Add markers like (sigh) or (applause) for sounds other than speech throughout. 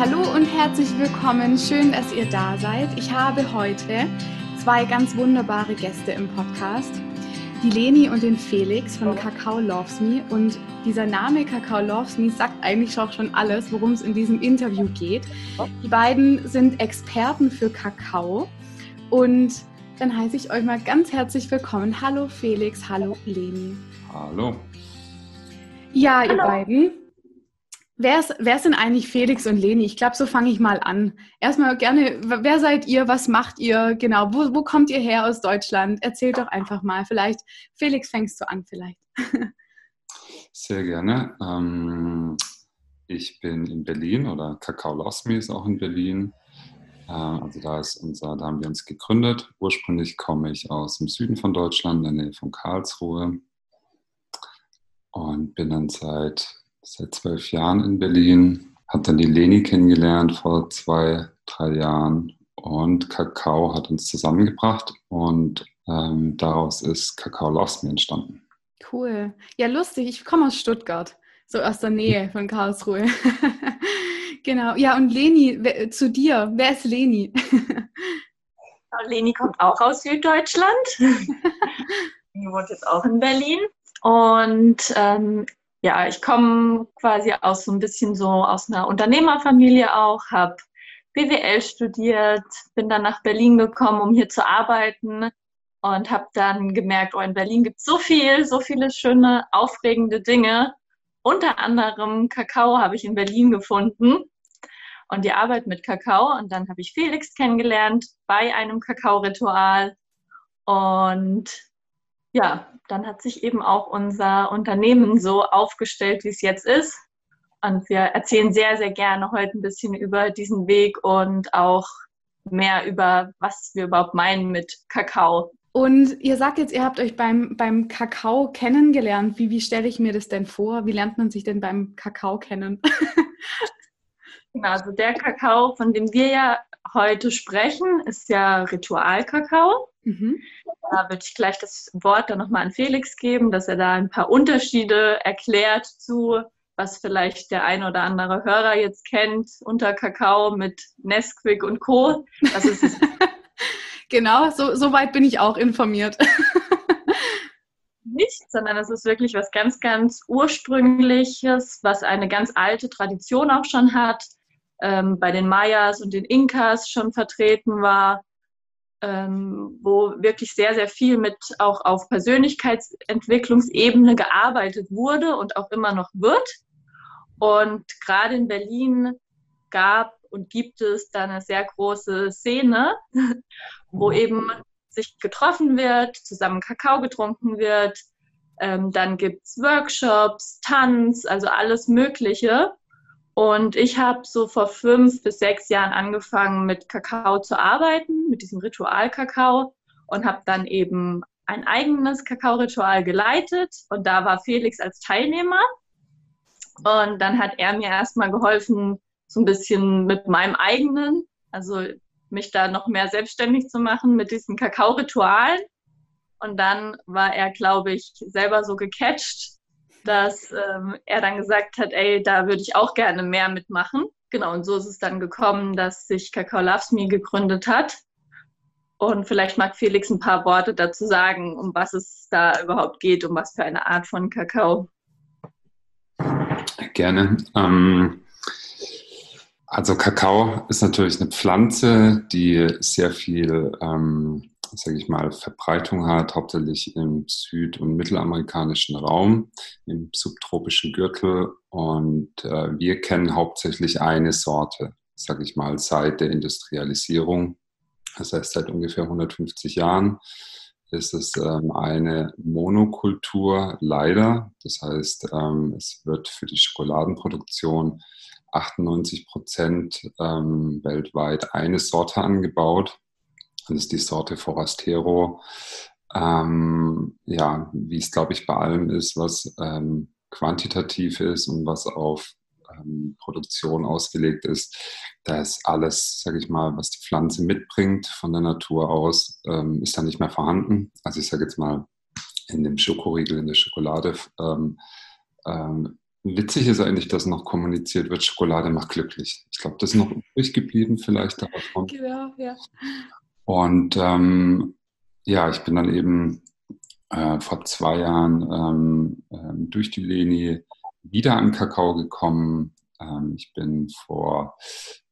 hallo und herzlich willkommen. Schön, dass ihr da seid. Ich habe heute zwei ganz wunderbare Gäste im Podcast. Die Leni und den Felix von Kakao Loves Me. Und dieser Name Kakao Loves Me sagt eigentlich auch schon alles, worum es in diesem Interview geht. Die beiden sind Experten für Kakao. Und dann heiße ich euch mal ganz herzlich willkommen. Hallo Felix, hallo Leni. Hallo. Ja, ihr beiden. Wer, ist, wer sind eigentlich Felix und Leni? Ich glaube, so fange ich mal an. Erstmal gerne, wer seid ihr? Was macht ihr? Genau, wo, wo kommt ihr her aus Deutschland? Erzählt doch einfach mal. Vielleicht, Felix, fängst du an vielleicht. (laughs) Sehr gerne. Ähm, ich bin in Berlin oder Kakao Me ist auch in Berlin. Äh, also da ist unser, da haben wir uns gegründet. Ursprünglich komme ich aus dem Süden von Deutschland, in der Nähe von Karlsruhe. Und bin dann seit seit zwölf Jahren in Berlin, hat dann die Leni kennengelernt vor zwei, drei Jahren und Kakao hat uns zusammengebracht und ähm, daraus ist Kakao Loves Me entstanden. Cool. Ja, lustig. Ich komme aus Stuttgart, so aus der Nähe von Karlsruhe. (laughs) genau. Ja, und Leni, zu dir. Wer ist Leni? (laughs) Leni kommt auch aus Süddeutschland. (laughs) Sie wohnt jetzt auch in Berlin. Und ähm, ja, ich komme quasi aus so ein bisschen so aus einer Unternehmerfamilie auch, habe BWL studiert, bin dann nach Berlin gekommen, um hier zu arbeiten und habe dann gemerkt, oh, in Berlin gibt es so viel, so viele schöne, aufregende Dinge. Unter anderem Kakao habe ich in Berlin gefunden und die Arbeit mit Kakao. Und dann habe ich Felix kennengelernt bei einem Kakao-Ritual. Und ja, dann hat sich eben auch unser Unternehmen so aufgestellt, wie es jetzt ist. Und wir erzählen sehr, sehr gerne heute ein bisschen über diesen Weg und auch mehr über, was wir überhaupt meinen mit Kakao. Und ihr sagt jetzt, ihr habt euch beim, beim Kakao kennengelernt. Wie, wie stelle ich mir das denn vor? Wie lernt man sich denn beim Kakao kennen? (laughs) genau, also der Kakao, von dem wir ja heute sprechen, ist ja Ritualkakao. Mhm. Da würde ich gleich das Wort dann nochmal an Felix geben, dass er da ein paar Unterschiede erklärt zu, was vielleicht der ein oder andere Hörer jetzt kennt unter Kakao mit Nesquik und Co. Das ist (laughs) genau, so, so weit bin ich auch informiert. (laughs) Nicht, sondern es ist wirklich was ganz, ganz Ursprüngliches, was eine ganz alte Tradition auch schon hat, ähm, bei den Mayas und den Inkas schon vertreten war ähm, wo wirklich sehr, sehr viel mit auch auf Persönlichkeitsentwicklungsebene gearbeitet wurde und auch immer noch wird. Und gerade in Berlin gab und gibt es da eine sehr große Szene, (laughs) wo eben sich getroffen wird, zusammen Kakao getrunken wird. Ähm, dann gibt es Workshops, Tanz, also alles Mögliche. Und ich habe so vor fünf bis sechs Jahren angefangen, mit Kakao zu arbeiten, mit diesem Ritual-Kakao und habe dann eben ein eigenes Kakao-Ritual geleitet und da war Felix als Teilnehmer. Und dann hat er mir erstmal geholfen, so ein bisschen mit meinem eigenen, also mich da noch mehr selbstständig zu machen mit diesen Kakao-Ritualen. Und dann war er, glaube ich, selber so gecatcht, dass ähm, er dann gesagt hat, ey, da würde ich auch gerne mehr mitmachen. Genau, und so ist es dann gekommen, dass sich Kakao Loves Me gegründet hat. Und vielleicht mag Felix ein paar Worte dazu sagen, um was es da überhaupt geht, um was für eine Art von Kakao. Gerne. Ähm, also Kakao ist natürlich eine Pflanze, die sehr viel ähm, sage ich mal, Verbreitung hat, hauptsächlich im süd- und mittelamerikanischen Raum, im subtropischen Gürtel. Und äh, wir kennen hauptsächlich eine Sorte, sage ich mal, seit der Industrialisierung. Das heißt, seit ungefähr 150 Jahren ist es ähm, eine Monokultur, leider. Das heißt, ähm, es wird für die Schokoladenproduktion 98 Prozent ähm, weltweit eine Sorte angebaut. Ist die Sorte Forastero. Ähm, ja, wie es, glaube ich, bei allem ist, was ähm, quantitativ ist und was auf ähm, Produktion ausgelegt ist, da ist alles, sage ich mal, was die Pflanze mitbringt von der Natur aus, ähm, ist da nicht mehr vorhanden. Also ich sage jetzt mal, in dem Schokoriegel, in der Schokolade ähm, ähm, witzig ist eigentlich, dass noch kommuniziert wird, Schokolade macht glücklich. Ich glaube, das ist noch übrig geblieben vielleicht davon. Genau, ja. Und ähm, ja, ich bin dann eben äh, vor zwei Jahren ähm, äh, durch die Leni wieder an Kakao gekommen. Ähm, ich bin vor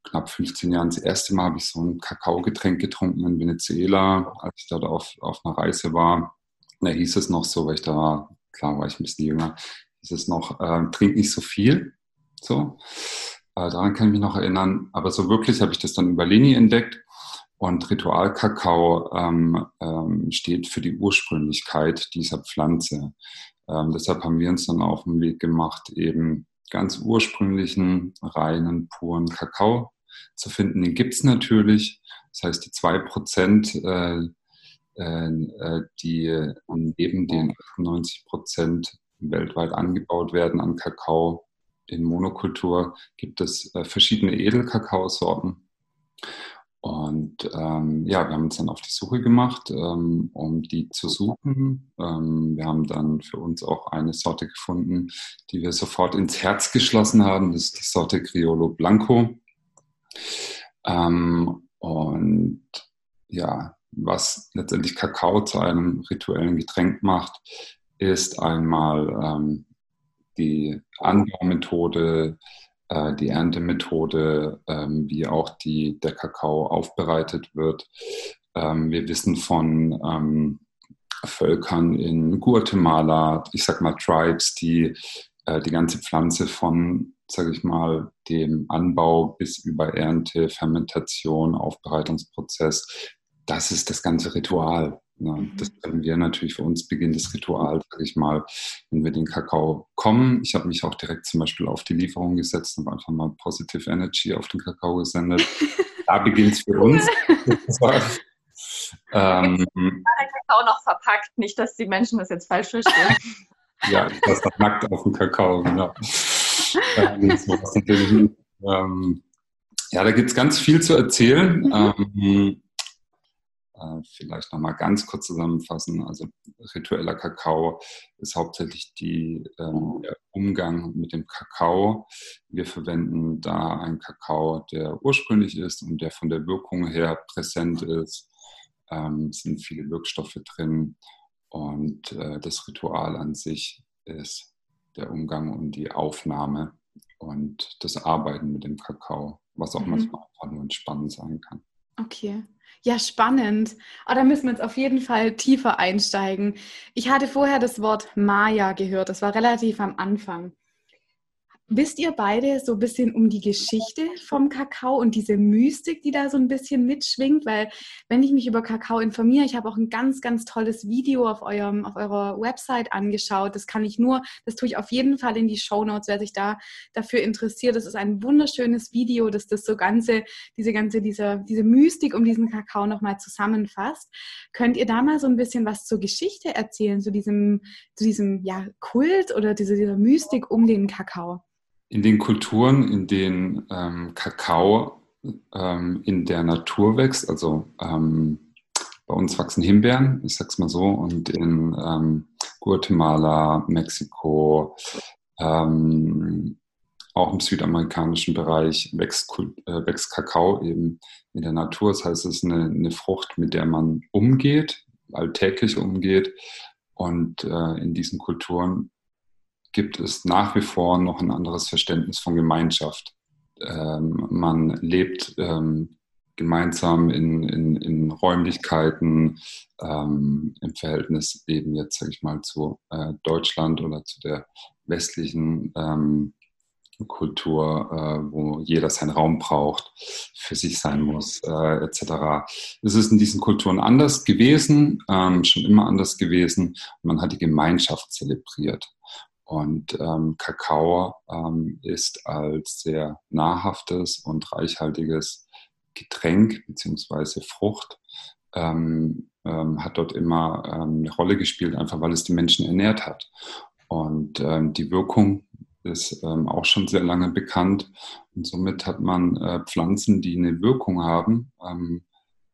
knapp 15 Jahren das erste Mal habe ich so ein Kakaogetränk getrunken in Venezuela, als ich dort auf, auf einer Reise war. Da hieß es noch so, weil ich da war, klar war ich ein bisschen jünger, hieß es noch, äh, trink nicht so viel. So. Äh, daran kann ich mich noch erinnern. Aber so wirklich habe ich das dann über Leni entdeckt. Und Ritualkakao ähm, ähm, steht für die Ursprünglichkeit dieser Pflanze. Ähm, deshalb haben wir uns dann auf den Weg gemacht, eben ganz ursprünglichen, reinen, puren Kakao zu finden. Den gibt es natürlich. Das heißt, die 2%, äh, äh, die neben den 98 Prozent weltweit angebaut werden an Kakao in Monokultur, gibt es äh, verschiedene Edelkakaosorten. Und ähm, ja, wir haben uns dann auf die Suche gemacht, ähm, um die zu suchen. Ähm, wir haben dann für uns auch eine Sorte gefunden, die wir sofort ins Herz geschlossen haben. Das ist die Sorte Criollo Blanco. Ähm, und ja, was letztendlich Kakao zu einem rituellen Getränk macht, ist einmal ähm, die Anbaumethode, äh, die Erntemethode, ähm, wie auch die, der Kakao aufbereitet wird. Ähm, wir wissen von ähm, Völkern in Guatemala, ich sag mal Tribes, die äh, die ganze Pflanze von, sage ich mal, dem Anbau bis über Ernte, Fermentation, Aufbereitungsprozess, das ist das ganze Ritual. Ja, mhm. das können wir natürlich für uns beginnen, das Ritual, sage ich mal, wenn wir den Kakao kommen. Ich habe mich auch direkt zum Beispiel auf die Lieferung gesetzt und einfach mal Positive Energy auf den Kakao gesendet. (laughs) da beginnt es für uns. (laughs) ähm, den Kakao noch verpackt, nicht, dass die Menschen das jetzt falsch verstehen. (laughs) ja, das nackt auf dem Kakao, genau. ähm, ähm, ja, da gibt es ganz viel zu erzählen. Mhm. Ähm, äh, vielleicht nochmal ganz kurz zusammenfassen. Also ritueller Kakao ist hauptsächlich die, ähm, der Umgang mit dem Kakao. Wir verwenden da einen Kakao, der ursprünglich ist und der von der Wirkung her präsent ist. Ähm, es sind viele Wirkstoffe drin und äh, das Ritual an sich ist der Umgang und die Aufnahme und das Arbeiten mit dem Kakao, was auch mhm. manchmal einfach nur entspannend sein kann. Okay. Ja, spannend. Oh, da müssen wir jetzt auf jeden Fall tiefer einsteigen. Ich hatte vorher das Wort Maya gehört. Das war relativ am Anfang. Wisst ihr beide so ein bisschen um die Geschichte vom Kakao und diese Mystik, die da so ein bisschen mitschwingt? Weil wenn ich mich über Kakao informiere, ich habe auch ein ganz, ganz tolles Video auf, eurem, auf eurer Website angeschaut. Das kann ich nur, das tue ich auf jeden Fall in die Show Notes, wer sich da dafür interessiert. Das ist ein wunderschönes Video, das das so ganze, diese ganze, diese, diese Mystik um diesen Kakao nochmal zusammenfasst. Könnt ihr da mal so ein bisschen was zur Geschichte erzählen, zu diesem, zu diesem ja, Kult oder diese, dieser Mystik um den Kakao? In den Kulturen, in denen ähm, Kakao ähm, in der Natur wächst, also ähm, bei uns wachsen Himbeeren, ich sag's mal so, und in ähm, Guatemala, Mexiko, ähm, auch im südamerikanischen Bereich wächst, äh, wächst, Kakao eben in der Natur. Das heißt, es ist eine, eine Frucht, mit der man umgeht, alltäglich umgeht. Und äh, in diesen Kulturen gibt es nach wie vor noch ein anderes Verständnis von Gemeinschaft. Ähm, man lebt ähm, gemeinsam in, in, in Räumlichkeiten ähm, im Verhältnis eben jetzt, sage ich mal, zu äh, Deutschland oder zu der westlichen ähm, Kultur, äh, wo jeder seinen Raum braucht, für sich sein muss, äh, etc. Es ist in diesen Kulturen anders gewesen, ähm, schon immer anders gewesen. man hat die Gemeinschaft zelebriert. Und ähm, Kakao ähm, ist als sehr nahrhaftes und reichhaltiges Getränk bzw. Frucht, ähm, ähm, hat dort immer ähm, eine Rolle gespielt, einfach weil es die Menschen ernährt hat. Und ähm, die Wirkung ist auch schon sehr lange bekannt. Und somit hat man äh, Pflanzen, die eine Wirkung haben,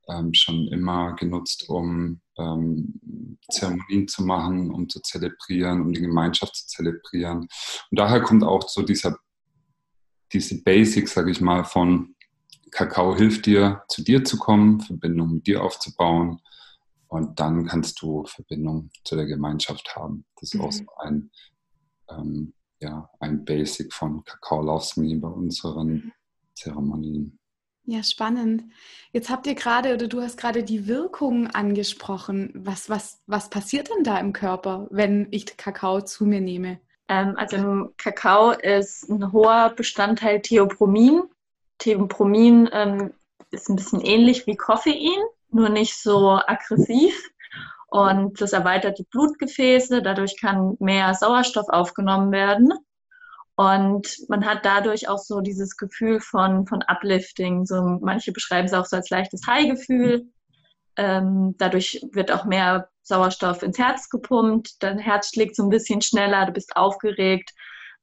ähm, schon immer genutzt, um ähm, Zeremonien zu machen, um zu zelebrieren, um die Gemeinschaft zu zelebrieren. Und daher kommt auch so dieser, diese Basics, sage ich mal, von Kakao hilft dir, zu dir zu kommen, Verbindung mit dir aufzubauen und dann kannst du Verbindung zu der Gemeinschaft haben. Das ist mhm. auch so ein, ähm, ja, ein Basic von Kakao Loves Me bei unseren Zeremonien. Ja, spannend. Jetzt habt ihr gerade oder du hast gerade die Wirkung angesprochen. Was, was, was passiert denn da im Körper, wenn ich Kakao zu mir nehme? Ähm, also im Kakao ist ein hoher Bestandteil Theopromin. Theopromin ähm, ist ein bisschen ähnlich wie Koffein, nur nicht so aggressiv. Und das erweitert die Blutgefäße, dadurch kann mehr Sauerstoff aufgenommen werden. Und man hat dadurch auch so dieses Gefühl von, von Uplifting. So, manche beschreiben es auch so als leichtes High-Gefühl. Ähm, dadurch wird auch mehr Sauerstoff ins Herz gepumpt. Dein Herz schlägt so ein bisschen schneller, du bist aufgeregt.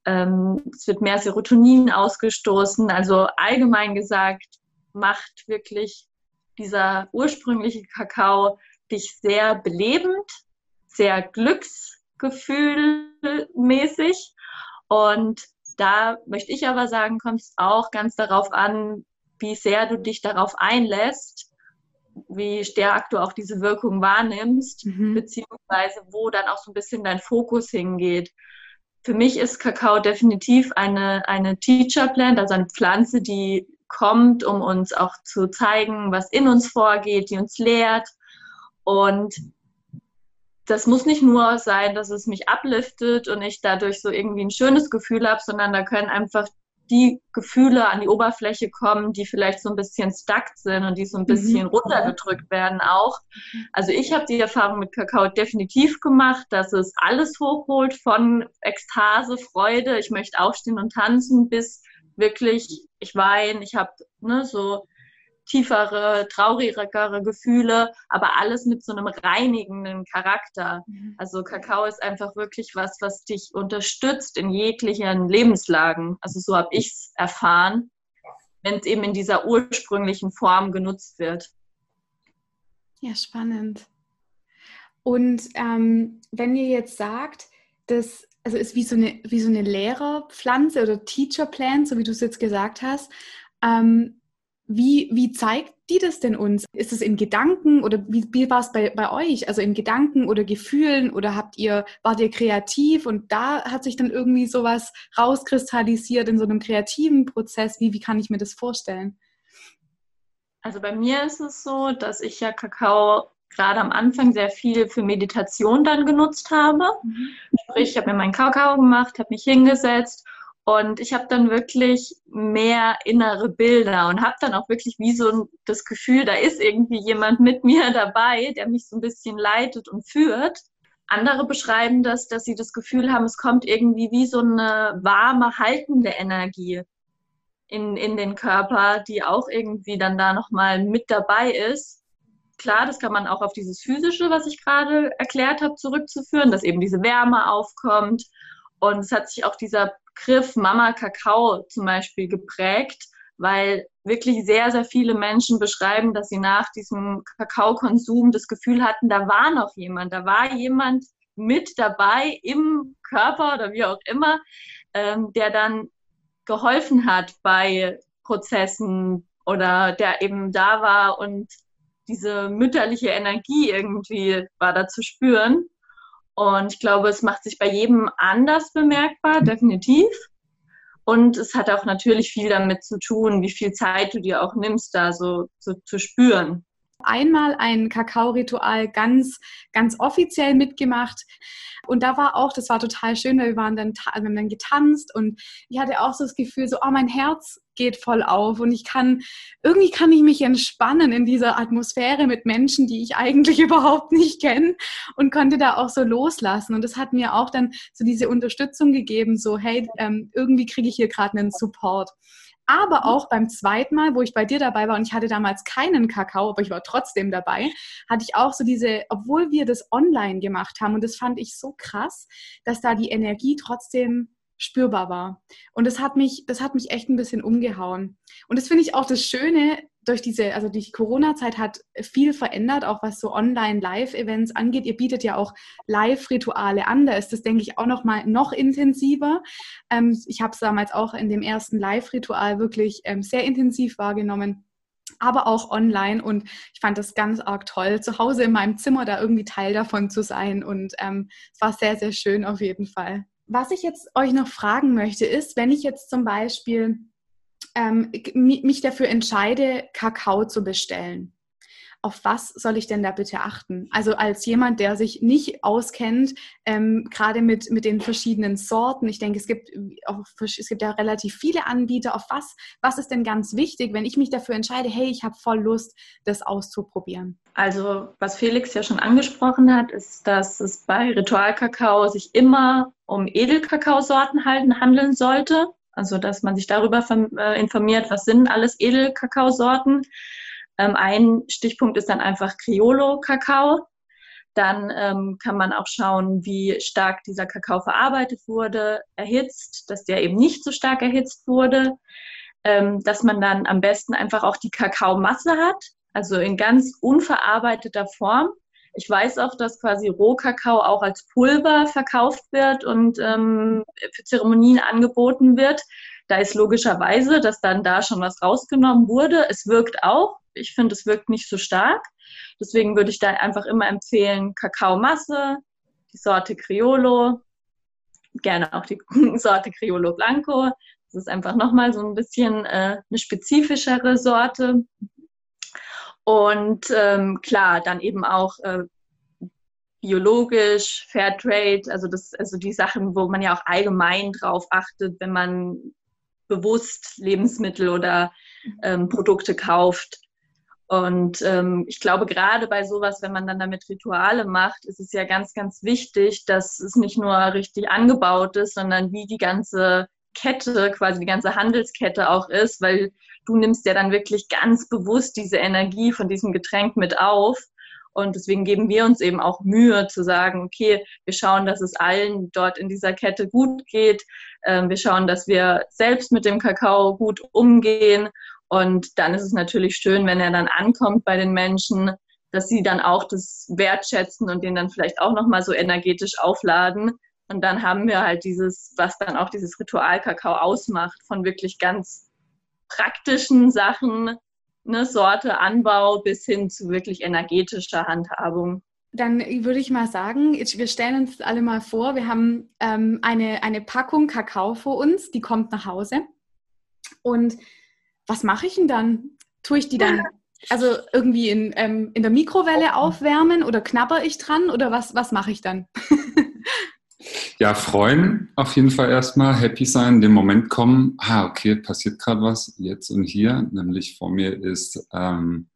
Ähm, es wird mehr Serotonin ausgestoßen. Also allgemein gesagt, macht wirklich dieser ursprüngliche Kakao dich sehr belebend, sehr glücksgefühlmäßig und da möchte ich aber sagen, kommt es auch ganz darauf an, wie sehr du dich darauf einlässt, wie stark du auch diese Wirkung wahrnimmst, mhm. beziehungsweise wo dann auch so ein bisschen dein Fokus hingeht. Für mich ist Kakao definitiv eine, eine Teacher Plant, also eine Pflanze, die kommt, um uns auch zu zeigen, was in uns vorgeht, die uns lehrt. Und das muss nicht nur sein, dass es mich upliftet und ich dadurch so irgendwie ein schönes Gefühl habe, sondern da können einfach die Gefühle an die Oberfläche kommen, die vielleicht so ein bisschen stuck sind und die so ein bisschen mhm. runtergedrückt werden auch. Also ich habe die Erfahrung mit Kakao definitiv gemacht, dass es alles hochholt von Ekstase, Freude, ich möchte aufstehen und tanzen, bis wirklich ich weine, ich habe ne, so tiefere, traurigere Gefühle, aber alles mit so einem reinigenden Charakter. Mhm. Also Kakao ist einfach wirklich was, was dich unterstützt in jeglichen Lebenslagen. Also so habe ich es erfahren, wenn es eben in dieser ursprünglichen Form genutzt wird. Ja, spannend. Und ähm, wenn ihr jetzt sagt, das also ist wie so eine, wie so eine Lehrerpflanze oder Teacher Plant, so wie du es jetzt gesagt hast, ähm, wie, wie zeigt die das denn uns? Ist es in Gedanken oder wie, wie war es bei, bei euch? Also in Gedanken oder Gefühlen oder habt ihr, wart ihr kreativ und da hat sich dann irgendwie sowas rauskristallisiert in so einem kreativen Prozess? Wie, wie kann ich mir das vorstellen? Also bei mir ist es so, dass ich ja Kakao gerade am Anfang sehr viel für Meditation dann genutzt habe. Mhm. Sprich, ich habe mir meinen Kakao gemacht, habe mich hingesetzt und ich habe dann wirklich mehr innere Bilder und habe dann auch wirklich wie so das Gefühl, da ist irgendwie jemand mit mir (laughs) dabei, der mich so ein bisschen leitet und führt. Andere beschreiben das, dass sie das Gefühl haben, es kommt irgendwie wie so eine warme, haltende Energie in, in den Körper, die auch irgendwie dann da nochmal mit dabei ist. Klar, das kann man auch auf dieses Physische, was ich gerade erklärt habe, zurückzuführen, dass eben diese Wärme aufkommt. Und es hat sich auch dieser Begriff Mama Kakao zum Beispiel geprägt, weil wirklich sehr, sehr viele Menschen beschreiben, dass sie nach diesem Kakaokonsum das Gefühl hatten, da war noch jemand, da war jemand mit dabei im Körper oder wie auch immer, ähm, der dann geholfen hat bei Prozessen oder der eben da war und diese mütterliche Energie irgendwie war da zu spüren. Und ich glaube, es macht sich bei jedem anders bemerkbar, definitiv. Und es hat auch natürlich viel damit zu tun, wie viel Zeit du dir auch nimmst, da so, so zu spüren einmal ein Kakao-Ritual ganz, ganz offiziell mitgemacht. Und da war auch, das war total schön, weil wir waren dann, wir haben dann getanzt und ich hatte auch so das Gefühl, so, oh, mein Herz geht voll auf und ich kann, irgendwie kann ich mich entspannen in dieser Atmosphäre mit Menschen, die ich eigentlich (laughs) überhaupt nicht kenne und konnte da auch so loslassen. Und das hat mir auch dann so diese Unterstützung gegeben, so, hey, ähm, irgendwie kriege ich hier gerade einen Support. Aber mhm. auch beim zweiten Mal, wo ich bei dir dabei war und ich hatte damals keinen Kakao, aber ich war trotzdem dabei, hatte ich auch so diese, obwohl wir das online gemacht haben und das fand ich so krass, dass da die Energie trotzdem spürbar war. Und das hat mich, das hat mich echt ein bisschen umgehauen. Und das finde ich auch das Schöne, durch diese, also die Corona-Zeit hat viel verändert, auch was so Online-Live-Events angeht. Ihr bietet ja auch Live-Rituale an. Da ist das, denke ich, auch noch mal noch intensiver. Ähm, ich habe es damals auch in dem ersten Live-Ritual wirklich ähm, sehr intensiv wahrgenommen aber auch online. Und ich fand das ganz arg toll, zu Hause in meinem Zimmer da irgendwie Teil davon zu sein. Und ähm, es war sehr, sehr schön auf jeden Fall. Was ich jetzt euch noch fragen möchte, ist, wenn ich jetzt zum Beispiel ähm, mich dafür entscheide, Kakao zu bestellen auf was soll ich denn da bitte achten? Also als jemand, der sich nicht auskennt, ähm, gerade mit, mit den verschiedenen Sorten. Ich denke, es gibt, auch, es gibt ja relativ viele Anbieter. Auf was, was ist denn ganz wichtig, wenn ich mich dafür entscheide, hey, ich habe voll Lust, das auszuprobieren? Also was Felix ja schon angesprochen hat, ist, dass es bei Ritualkakao sich immer um Edelkakaosorten handeln sollte. Also dass man sich darüber äh, informiert, was sind alles Edelkakaosorten. Ähm, ein Stichpunkt ist dann einfach Criollo-Kakao. Dann ähm, kann man auch schauen, wie stark dieser Kakao verarbeitet wurde, erhitzt, dass der eben nicht so stark erhitzt wurde, ähm, dass man dann am besten einfach auch die Kakaomasse hat, also in ganz unverarbeiteter Form. Ich weiß auch, dass quasi Rohkakao auch als Pulver verkauft wird und ähm, für Zeremonien angeboten wird. Da ist logischerweise, dass dann da schon was rausgenommen wurde. Es wirkt auch, ich finde, es wirkt nicht so stark. Deswegen würde ich da einfach immer empfehlen, Kakaomasse, die Sorte Criollo, gerne auch die (laughs) Sorte Criollo Blanco. Das ist einfach nochmal so ein bisschen äh, eine spezifischere Sorte. Und ähm, klar, dann eben auch äh, biologisch, Fairtrade, also also die Sachen, wo man ja auch allgemein drauf achtet, wenn man bewusst Lebensmittel oder ähm, Produkte kauft. Und ähm, ich glaube, gerade bei sowas, wenn man dann damit Rituale macht, ist es ja ganz, ganz wichtig, dass es nicht nur richtig angebaut ist, sondern wie die ganze Kette, quasi die ganze Handelskette auch ist, weil du nimmst ja dann wirklich ganz bewusst diese Energie von diesem Getränk mit auf. Und deswegen geben wir uns eben auch Mühe zu sagen, okay, wir schauen, dass es allen dort in dieser Kette gut geht. Ähm, wir schauen, dass wir selbst mit dem Kakao gut umgehen und dann ist es natürlich schön, wenn er dann ankommt bei den Menschen, dass sie dann auch das wertschätzen und den dann vielleicht auch nochmal so energetisch aufladen. Und dann haben wir halt dieses, was dann auch dieses Ritual-Kakao ausmacht, von wirklich ganz praktischen Sachen, ne, Sorte, Anbau bis hin zu wirklich energetischer Handhabung. Dann würde ich mal sagen, wir stellen uns alle mal vor, wir haben ähm, eine, eine Packung Kakao vor uns, die kommt nach Hause. Und was mache ich denn dann? Tue ich die dann also irgendwie in, ähm, in der Mikrowelle aufwärmen oder knabber ich dran oder was, was mache ich dann? (laughs) ja, freuen auf jeden Fall erstmal, happy sein, den Moment kommen, ah, okay, passiert gerade was jetzt und hier, nämlich vor mir ist ähm,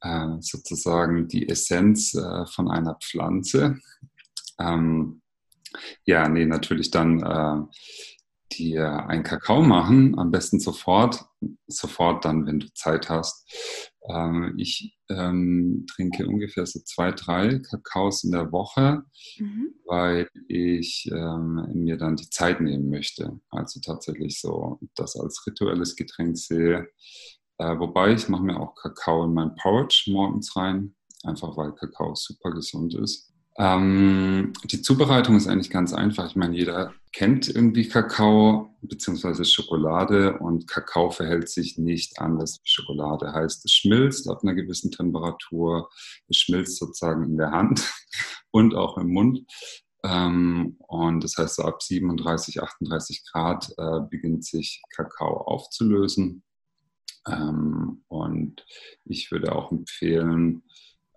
äh, sozusagen die Essenz äh, von einer Pflanze. Ähm, ja, nee, natürlich dann äh, dir einen Kakao machen, am besten sofort, sofort dann, wenn du Zeit hast. Ähm, ich ähm, trinke ungefähr so zwei, drei Kakaos in der Woche, mhm. weil ich ähm, mir dann die Zeit nehmen möchte. Also tatsächlich so das als rituelles Getränk sehe. Äh, wobei ich mache mir auch Kakao in mein Porridge morgens rein, einfach weil Kakao super gesund ist. Ähm, die Zubereitung ist eigentlich ganz einfach. Ich meine, jeder kennt irgendwie Kakao bzw. Schokolade und Kakao verhält sich nicht anders wie Schokolade. Heißt, es schmilzt auf einer gewissen Temperatur, es schmilzt sozusagen in der Hand (laughs) und auch im Mund. Ähm, und das heißt, so ab 37, 38 Grad äh, beginnt sich Kakao aufzulösen. Ähm, und ich würde auch empfehlen,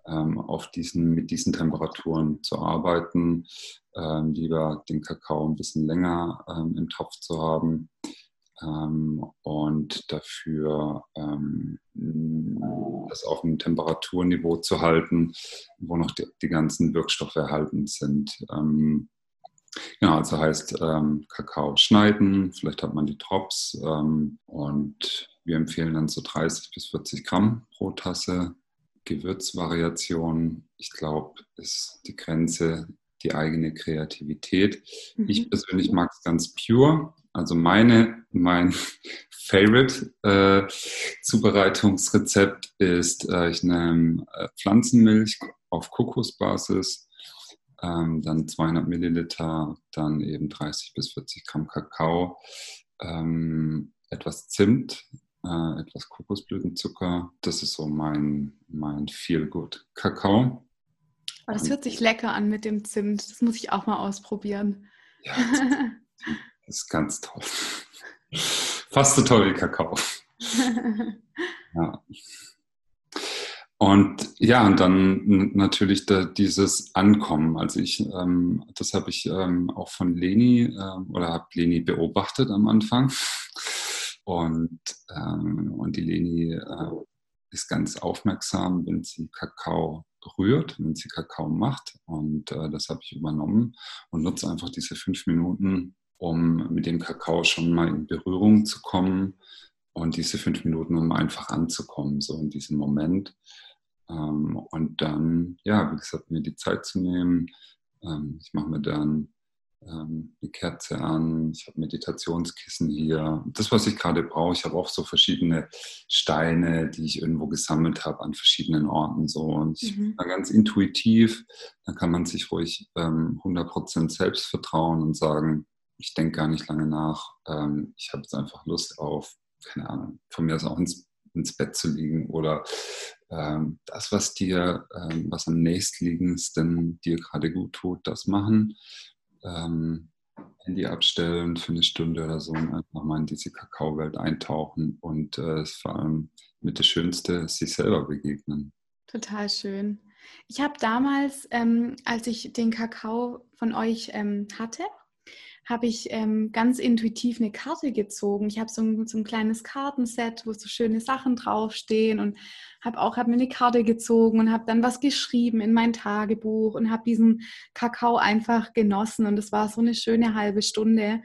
auf diesen, mit diesen Temperaturen zu arbeiten, ähm, lieber den Kakao ein bisschen länger ähm, im Topf zu haben ähm, und dafür ähm, das auf einem Temperaturniveau zu halten, wo noch die, die ganzen Wirkstoffe erhalten sind. Ähm, Genau, also heißt ähm, Kakao schneiden, vielleicht hat man die Drops ähm, und wir empfehlen dann so 30 bis 40 Gramm pro Tasse Gewürzvariation, ich glaube, ist die Grenze die eigene Kreativität. Mhm. Ich persönlich mag es ganz pure. Also meine, mein (laughs) Favorite äh, Zubereitungsrezept ist, äh, ich nehme äh, Pflanzenmilch auf Kokosbasis, ähm, dann 200 Milliliter, dann eben 30 bis 40 Gramm Kakao, ähm, etwas Zimt, äh, etwas Kokosblütenzucker. Das ist so mein, mein Feel-Good-Kakao. Oh, das hört sich lecker an mit dem Zimt. Das muss ich auch mal ausprobieren. Ja, das ist (laughs) ganz toll. Fast so toll wie Kakao. (laughs) ja. Und ja, und dann natürlich da, dieses Ankommen. Also ich, ähm, das habe ich ähm, auch von Leni äh, oder habe Leni beobachtet am Anfang. Und, ähm, und die Leni äh, ist ganz aufmerksam, wenn sie Kakao rührt, wenn sie Kakao macht. Und äh, das habe ich übernommen und nutze einfach diese fünf Minuten, um mit dem Kakao schon mal in Berührung zu kommen. Und diese fünf Minuten, um einfach anzukommen, so in diesem Moment. Ähm, und dann, ja, wie gesagt, mir die Zeit zu nehmen. Ähm, ich mache mir dann ähm, eine Kerze an, ich habe Meditationskissen hier. Das, was ich gerade brauche, ich habe auch so verschiedene Steine, die ich irgendwo gesammelt habe an verschiedenen Orten. So. Und ich mhm. ganz intuitiv, dann kann man sich ruhig ähm, 100% selbst vertrauen und sagen, ich denke gar nicht lange nach, ähm, ich habe jetzt einfach Lust auf, keine Ahnung, von mir aus auch ins, ins Bett zu liegen oder ähm, das, was dir, ähm, was am nächstliegendsten dir gerade gut tut, das machen ähm, Handy abstellen für eine Stunde oder so und einfach mal in diese Kakaowelt eintauchen und äh, vor allem mit der Schönste sich selber begegnen. Total schön. Ich habe damals, ähm, als ich den Kakao von euch ähm, hatte, habe ich ähm, ganz intuitiv eine Karte gezogen. Ich habe so ein, so ein kleines Kartenset, wo so schöne Sachen draufstehen und habe auch hab mir eine Karte gezogen und habe dann was geschrieben in mein Tagebuch und habe diesen Kakao einfach genossen und es war so eine schöne halbe Stunde.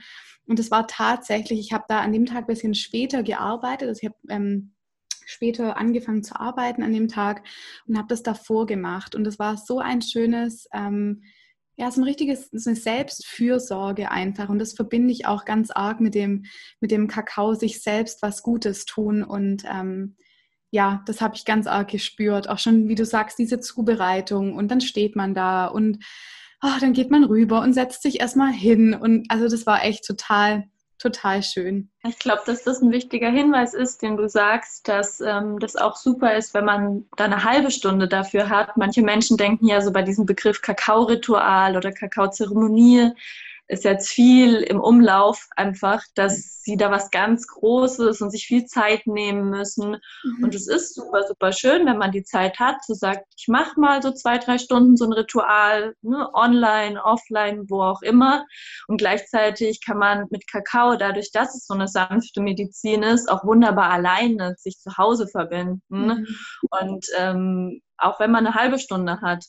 Und es war tatsächlich, ich habe da an dem Tag ein bisschen später gearbeitet. Also ich habe ähm, später angefangen zu arbeiten an dem Tag und habe das davor gemacht. Und es war so ein schönes, ähm, ja, so ein richtiges, so eine Selbstfürsorge einfach. Und das verbinde ich auch ganz arg mit dem, mit dem Kakao, sich selbst was Gutes tun. Und ähm, ja, das habe ich ganz arg gespürt. Auch schon, wie du sagst, diese Zubereitung. Und dann steht man da und oh, dann geht man rüber und setzt sich erstmal hin. Und also das war echt total, total schön. Ich glaube, dass das ein wichtiger Hinweis ist, den du sagst, dass ähm, das auch super ist, wenn man da eine halbe Stunde dafür hat. Manche Menschen denken ja so bei diesem Begriff Kakao-Ritual oder Kakaozeremonie, ist jetzt viel im Umlauf einfach, dass sie da was ganz Großes und sich viel Zeit nehmen müssen. Mhm. Und es ist super, super schön, wenn man die Zeit hat, zu sagen, ich mache mal so zwei, drei Stunden so ein Ritual, ne, online, offline, wo auch immer. Und gleichzeitig kann man mit Kakao, dadurch, dass es so eine sanfte Medizin ist, auch wunderbar alleine sich zu Hause verbinden. Mhm. Und ähm, auch wenn man eine halbe Stunde hat,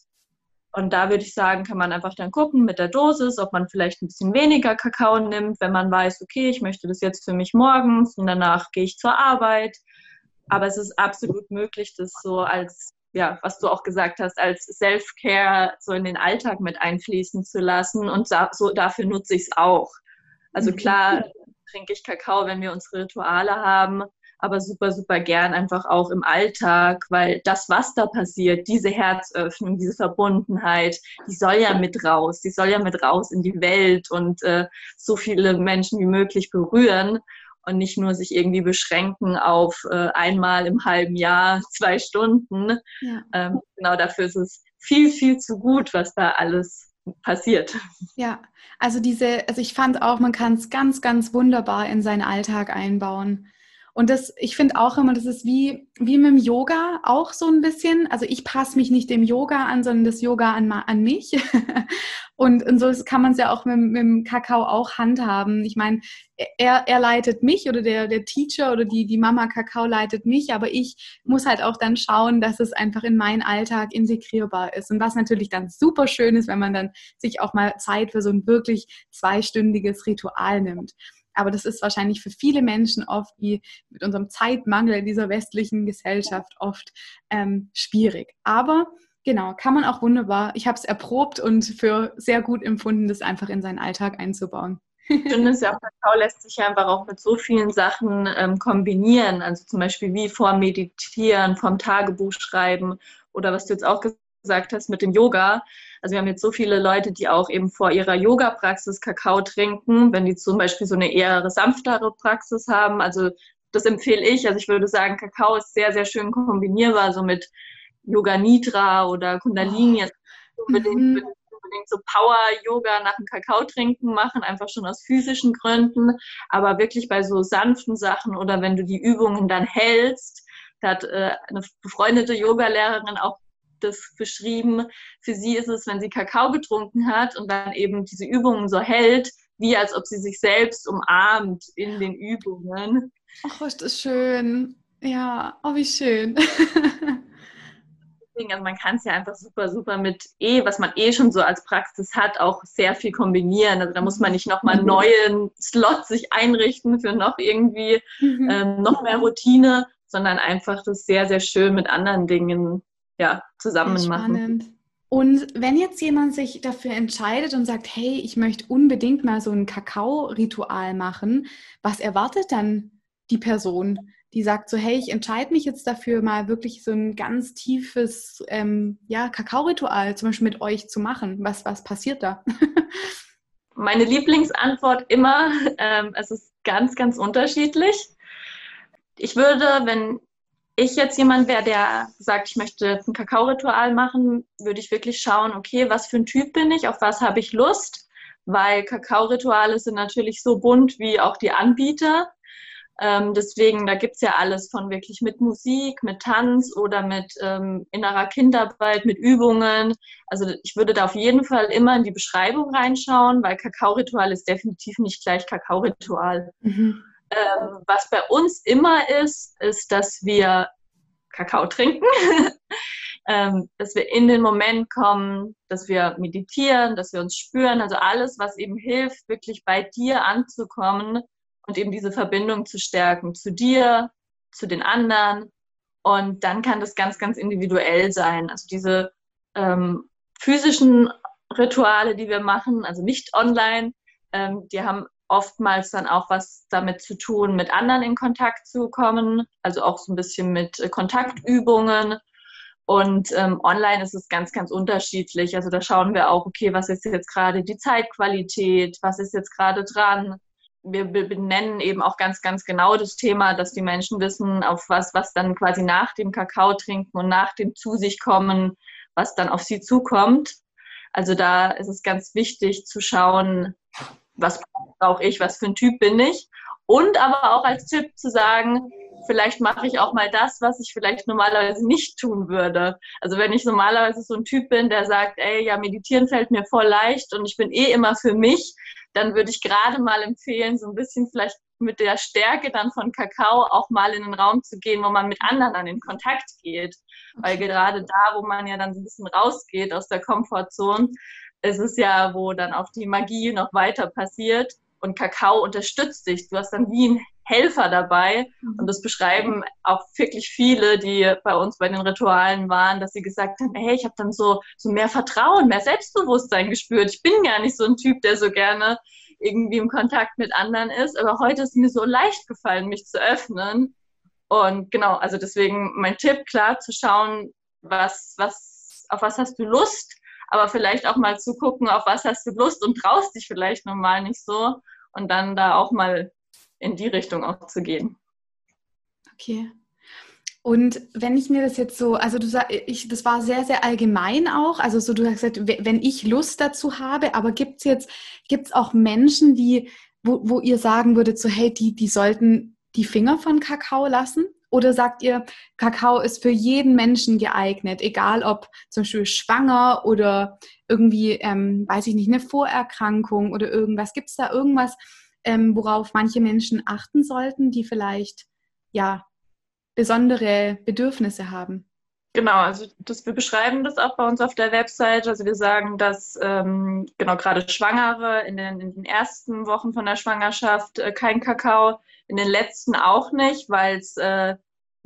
und da würde ich sagen, kann man einfach dann gucken mit der Dosis, ob man vielleicht ein bisschen weniger Kakao nimmt, wenn man weiß, okay, ich möchte das jetzt für mich morgens und danach gehe ich zur Arbeit. Aber es ist absolut möglich, das so als, ja, was du auch gesagt hast, als Self-Care so in den Alltag mit einfließen zu lassen. Und so, dafür nutze ich es auch. Also mhm. klar trinke ich Kakao, wenn wir unsere Rituale haben aber super, super gern einfach auch im Alltag, weil das, was da passiert, diese Herzöffnung, diese Verbundenheit, die soll ja mit raus, die soll ja mit raus in die Welt und äh, so viele Menschen wie möglich berühren und nicht nur sich irgendwie beschränken auf äh, einmal im halben Jahr (laughs) zwei Stunden. Ja. Ähm, genau dafür ist es viel, viel zu gut, was da alles passiert. Ja, also diese, also ich fand auch, man kann es ganz, ganz wunderbar in seinen Alltag einbauen. Und das, ich finde auch immer, das ist wie, wie mit dem Yoga auch so ein bisschen. Also ich passe mich nicht dem Yoga an, sondern das Yoga an, an mich. (laughs) und, und so kann man es ja auch mit, mit dem Kakao auch handhaben. Ich meine, er, er leitet mich oder der, der Teacher oder die, die Mama Kakao leitet mich, aber ich muss halt auch dann schauen, dass es einfach in meinen Alltag integrierbar ist. Und was natürlich dann super schön ist, wenn man dann sich auch mal Zeit für so ein wirklich zweistündiges Ritual nimmt. Aber das ist wahrscheinlich für viele Menschen oft, wie mit unserem Zeitmangel in dieser westlichen Gesellschaft oft ähm, schwierig. Aber genau, kann man auch wunderbar. Ich habe es erprobt und für sehr gut empfunden, das einfach in seinen Alltag einzubauen. finde es ja auch, Kakao lässt sich ja einfach auch mit so vielen Sachen ähm, kombinieren. Also zum Beispiel wie vorm Meditieren, vorm Tagebuch schreiben oder was du jetzt auch gesagt hast mit dem Yoga. Also wir haben jetzt so viele Leute, die auch eben vor ihrer Yoga-Praxis Kakao trinken, wenn die zum Beispiel so eine eher sanftere Praxis haben. Also das empfehle ich. Also ich würde sagen, Kakao ist sehr, sehr schön kombinierbar, so mit Yoga Nidra oder Kundalini. Oh. Unbedingt, mhm. unbedingt so Power-Yoga nach dem Kakao trinken machen, einfach schon aus physischen Gründen. Aber wirklich bei so sanften Sachen oder wenn du die Übungen dann hältst, da hat äh, eine befreundete Yogalehrerin auch das beschrieben. Für sie ist es, wenn sie Kakao getrunken hat und dann eben diese Übungen so hält, wie als ob sie sich selbst umarmt in den Übungen. Ach, ist das schön. Ja, oh, wie schön. Deswegen, also man kann es ja einfach super, super mit eh, was man eh schon so als Praxis hat, auch sehr viel kombinieren. Also da muss man nicht nochmal mhm. neuen Slot sich einrichten für noch irgendwie mhm. ähm, noch mehr Routine, sondern einfach das sehr, sehr schön mit anderen Dingen ja, zusammen machen. Und wenn jetzt jemand sich dafür entscheidet und sagt, hey, ich möchte unbedingt mal so ein Kakao-Ritual machen, was erwartet dann die Person, die sagt so, hey, ich entscheide mich jetzt dafür, mal wirklich so ein ganz tiefes ähm, ja, Kakao-Ritual zum Beispiel mit euch zu machen? Was, was passiert da? (laughs) Meine Lieblingsantwort immer, ähm, es ist ganz, ganz unterschiedlich. Ich würde, wenn ich jetzt jemand wäre, der sagt, ich möchte ein Kakao-Ritual machen, würde ich wirklich schauen, okay, was für ein Typ bin ich, auf was habe ich Lust, weil Kakao-Rituale sind natürlich so bunt wie auch die Anbieter. Ähm, deswegen, da gibt es ja alles von wirklich mit Musik, mit Tanz oder mit ähm, innerer Kindarbeit, mit Übungen. Also ich würde da auf jeden Fall immer in die Beschreibung reinschauen, weil Kakao-Ritual ist definitiv nicht gleich Kakao-Ritual. Mhm. Ähm, was bei uns immer ist, ist, dass wir Kakao trinken, (laughs) ähm, dass wir in den Moment kommen, dass wir meditieren, dass wir uns spüren, also alles, was eben hilft, wirklich bei dir anzukommen und eben diese Verbindung zu stärken, zu dir, zu den anderen. Und dann kann das ganz, ganz individuell sein. Also diese ähm, physischen Rituale, die wir machen, also nicht online, ähm, die haben oftmals dann auch was damit zu tun, mit anderen in Kontakt zu kommen, also auch so ein bisschen mit äh, Kontaktübungen. Und ähm, online ist es ganz, ganz unterschiedlich. Also da schauen wir auch, okay, was ist jetzt gerade die Zeitqualität, was ist jetzt gerade dran. Wir benennen eben auch ganz, ganz genau das Thema, dass die Menschen wissen, auf was, was dann quasi nach dem Kakao trinken und nach dem zu sich kommen, was dann auf sie zukommt. Also da ist es ganz wichtig zu schauen, was brauche ich, was für ein Typ bin ich. Und aber auch als Tipp zu sagen, vielleicht mache ich auch mal das, was ich vielleicht normalerweise nicht tun würde. Also wenn ich normalerweise so ein Typ bin, der sagt, ey, ja, meditieren fällt mir voll leicht und ich bin eh immer für mich, dann würde ich gerade mal empfehlen, so ein bisschen vielleicht mit der Stärke dann von Kakao auch mal in den Raum zu gehen, wo man mit anderen dann in Kontakt geht. Weil gerade da, wo man ja dann so ein bisschen rausgeht aus der Komfortzone, es ist ja, wo dann auch die Magie noch weiter passiert und Kakao unterstützt dich. Du hast dann wie ein Helfer dabei mhm. und das beschreiben auch wirklich viele, die bei uns bei den Ritualen waren, dass sie gesagt haben, hey, ich habe dann so, so mehr Vertrauen, mehr Selbstbewusstsein gespürt. Ich bin gar nicht so ein Typ, der so gerne irgendwie im Kontakt mit anderen ist, aber heute ist mir so leicht gefallen, mich zu öffnen. Und genau, also deswegen mein Tipp, klar zu schauen, was, was, auf was hast du Lust, aber vielleicht auch mal zu gucken, auf was hast du Lust und traust dich vielleicht normal nicht so und dann da auch mal in die Richtung auch zu gehen. Okay. Und wenn ich mir das jetzt so, also du sagst, ich, das war sehr, sehr allgemein auch. Also so, du hast gesagt, wenn ich Lust dazu habe, aber gibt es jetzt, gibt es auch Menschen, die, wo, wo ihr sagen würdet, so, hey, die, die sollten die Finger von Kakao lassen? Oder sagt ihr, Kakao ist für jeden Menschen geeignet, egal ob zum Beispiel schwanger oder irgendwie, ähm, weiß ich nicht, eine Vorerkrankung oder irgendwas. Gibt es da irgendwas, ähm, worauf manche Menschen achten sollten, die vielleicht ja besondere Bedürfnisse haben? Genau, also das, wir beschreiben das auch bei uns auf der Website. Also wir sagen, dass ähm, genau gerade Schwangere in den, in den, ersten Wochen von der Schwangerschaft äh, kein Kakao in den letzten auch nicht, weil es äh,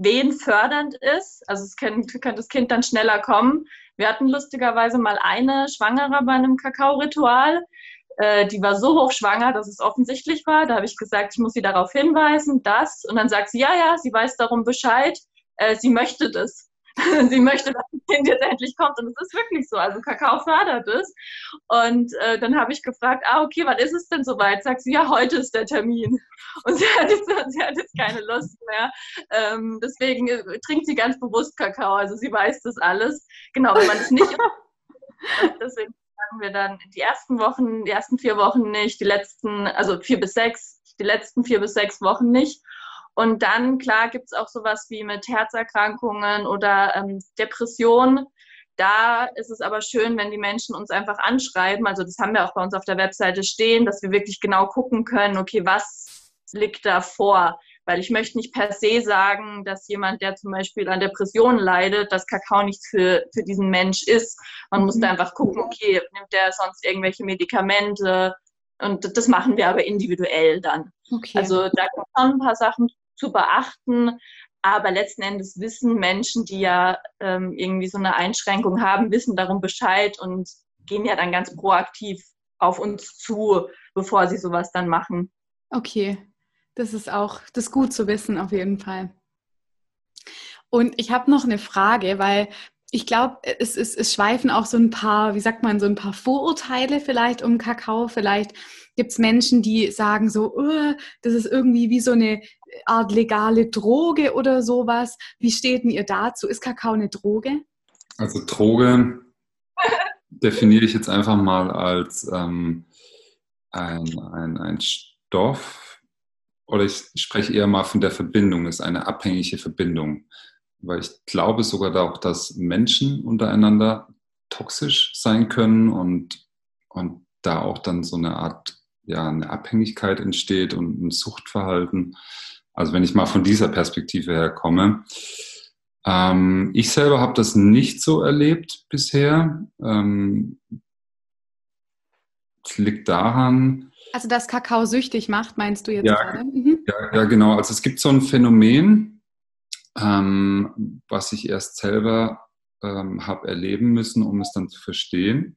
wehenfördernd ist. Also es kann, kann das Kind dann schneller kommen. Wir hatten lustigerweise mal eine Schwangere bei einem Kakao-Ritual. äh, die war so hochschwanger, dass es offensichtlich war. Da habe ich gesagt, ich muss sie darauf hinweisen, das. Und dann sagt sie, ja, ja, sie weiß darum Bescheid, äh, sie möchte das. (laughs) sie möchte, dass das Kind jetzt endlich kommt. Und es ist wirklich so. Also Kakao fördert es. Und äh, dann habe ich gefragt, ah, okay, wann ist es denn soweit? Sagt sie, ja, heute ist der Termin. (laughs) Und sie hat jetzt, sie hat jetzt keine Lust mehr. Ähm, deswegen äh, trinkt sie ganz bewusst Kakao. Also sie weiß das alles. Genau, wenn man es nicht. (laughs) deswegen sagen wir dann die ersten Wochen, die ersten vier Wochen nicht, die letzten, also vier bis sechs, die letzten vier bis sechs Wochen nicht. Und dann, klar, gibt es auch sowas wie mit Herzerkrankungen oder ähm, Depressionen. Da ist es aber schön, wenn die Menschen uns einfach anschreiben. Also das haben wir auch bei uns auf der Webseite stehen, dass wir wirklich genau gucken können, okay, was liegt da vor? Weil ich möchte nicht per se sagen, dass jemand, der zum Beispiel an Depressionen leidet, dass Kakao nichts für, für diesen Mensch ist. Man muss da mhm. einfach gucken, okay, nimmt der sonst irgendwelche Medikamente? Und das machen wir aber individuell dann. Okay. Also da kommen schon ein paar Sachen zu beachten. Aber letzten Endes wissen Menschen, die ja ähm, irgendwie so eine Einschränkung haben, wissen darum Bescheid und gehen ja dann ganz proaktiv auf uns zu, bevor sie sowas dann machen. Okay, das ist auch das ist gut zu wissen auf jeden Fall. Und ich habe noch eine Frage, weil ich glaube, es, es, es schweifen auch so ein paar, wie sagt man, so ein paar Vorurteile vielleicht um Kakao. Vielleicht gibt es Menschen, die sagen so, oh, das ist irgendwie wie so eine Art legale Droge oder sowas. Wie steht denn ihr dazu? Ist Kakao eine Droge? Also Droge (laughs) definiere ich jetzt einfach mal als ähm, ein, ein, ein Stoff oder ich spreche eher mal von der Verbindung, ist eine abhängige Verbindung. Weil ich glaube sogar auch, dass Menschen untereinander toxisch sein können und, und da auch dann so eine Art, ja, eine Abhängigkeit entsteht und ein Suchtverhalten. Also wenn ich mal von dieser Perspektive her komme. Ähm, ich selber habe das nicht so erlebt bisher. Ähm, es liegt daran. Also dass Kakao süchtig macht, meinst du jetzt ja, gerade? Mhm. Ja, ja, genau. Also es gibt so ein Phänomen, ähm, was ich erst selber ähm, habe erleben müssen, um es dann zu verstehen,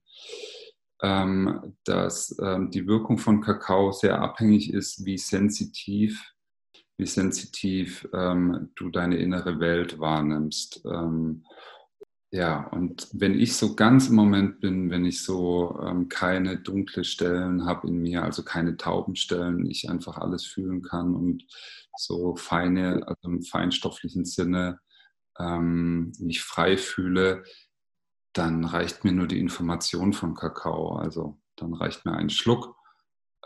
ähm, dass ähm, die Wirkung von Kakao sehr abhängig ist, wie sensitiv wie sensitiv ähm, du deine innere Welt wahrnimmst. Ähm, ja, und wenn ich so ganz im Moment bin, wenn ich so ähm, keine dunkle Stellen habe in mir, also keine Taubenstellen, ich einfach alles fühlen kann und so feine, also im feinstofflichen Sinne ähm, mich frei fühle, dann reicht mir nur die Information von Kakao. Also dann reicht mir ein Schluck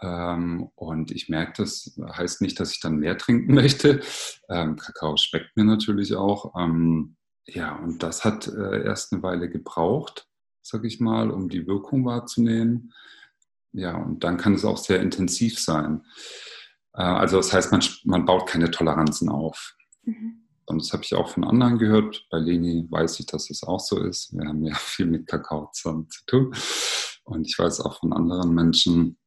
ähm, und ich merke, das heißt nicht, dass ich dann mehr trinken (laughs) möchte. Ähm, Kakao schmeckt mir natürlich auch. Ähm, ja, und das hat äh, erst eine Weile gebraucht, sag ich mal, um die Wirkung wahrzunehmen. Ja, und dann kann es auch sehr intensiv sein. Äh, also das heißt, man, man baut keine Toleranzen auf. Mhm. Und das habe ich auch von anderen gehört. Bei Leni weiß ich, dass es auch so ist. Wir haben ja (laughs) viel mit Kakao zusammen zu tun. Und ich weiß auch von anderen Menschen,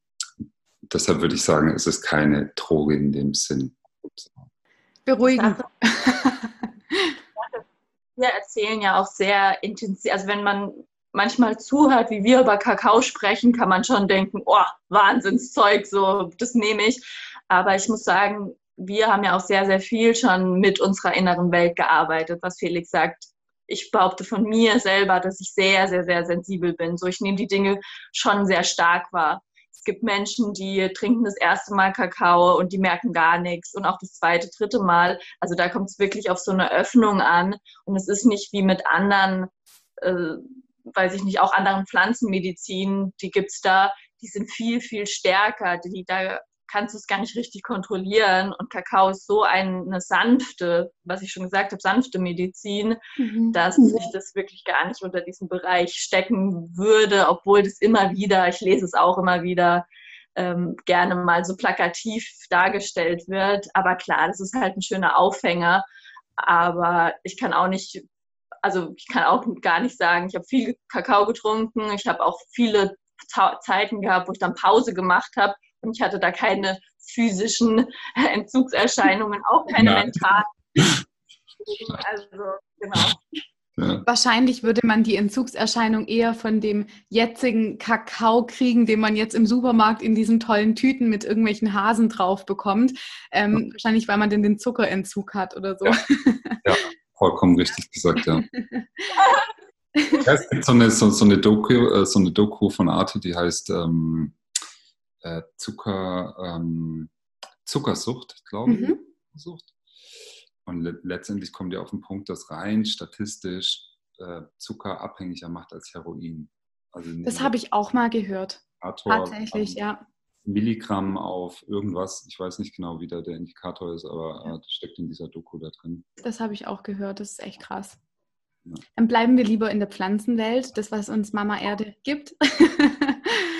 deshalb würde ich sagen, es ist keine Droge in dem Sinn. Beruhigend. Wir erzählen ja auch sehr intensiv, also wenn man manchmal zuhört, wie wir über Kakao sprechen, kann man schon denken, oh, Wahnsinnszeug, so, das nehme ich. Aber ich muss sagen, wir haben ja auch sehr, sehr viel schon mit unserer inneren Welt gearbeitet, was Felix sagt. Ich behaupte von mir selber, dass ich sehr, sehr, sehr sensibel bin. So, ich nehme die Dinge schon sehr stark wahr. Es gibt Menschen, die trinken das erste Mal Kakao und die merken gar nichts und auch das zweite, dritte Mal. Also da kommt es wirklich auf so eine Öffnung an und es ist nicht wie mit anderen, äh, weiß ich nicht, auch anderen Pflanzenmedizin, die gibt es da, die sind viel, viel stärker. Die, da kannst du es gar nicht richtig kontrollieren. Und Kakao ist so eine sanfte, was ich schon gesagt habe, sanfte Medizin, mhm. dass ich das wirklich gar nicht unter diesen Bereich stecken würde, obwohl das immer wieder, ich lese es auch immer wieder, ähm, gerne mal so plakativ dargestellt wird. Aber klar, das ist halt ein schöner Aufhänger. Aber ich kann auch nicht, also ich kann auch gar nicht sagen, ich habe viel Kakao getrunken, ich habe auch viele Zeiten gehabt, wo ich dann Pause gemacht habe und ich hatte da keine physischen (laughs) Entzugserscheinungen, auch keine mentalen. (laughs) Also, genau. Ja. Wahrscheinlich würde man die Entzugserscheinung eher von dem jetzigen Kakao kriegen, den man jetzt im Supermarkt in diesen tollen Tüten mit irgendwelchen Hasen drauf bekommt. Ähm, ja. Wahrscheinlich, weil man denn den Zuckerentzug hat oder so. Ja, (laughs) ja vollkommen richtig gesagt, ja. es gibt so eine, so, so, eine Doku, äh, so eine Doku von Arte, die heißt ähm, äh, Zucker, ähm, Zuckersucht, glaube ich. Mhm. Sucht. Und le letztendlich kommt ihr auf den Punkt, dass rein statistisch äh, Zucker abhängiger macht als Heroin. Also das habe ich auch mal gehört. Indikator, Tatsächlich, ja. Milligramm auf irgendwas, ich weiß nicht genau, wie da der Indikator ist, aber ja. das steckt in dieser Doku da drin. Das habe ich auch gehört, das ist echt krass. Ja. Dann bleiben wir lieber in der Pflanzenwelt, das, was uns Mama Erde gibt. (laughs)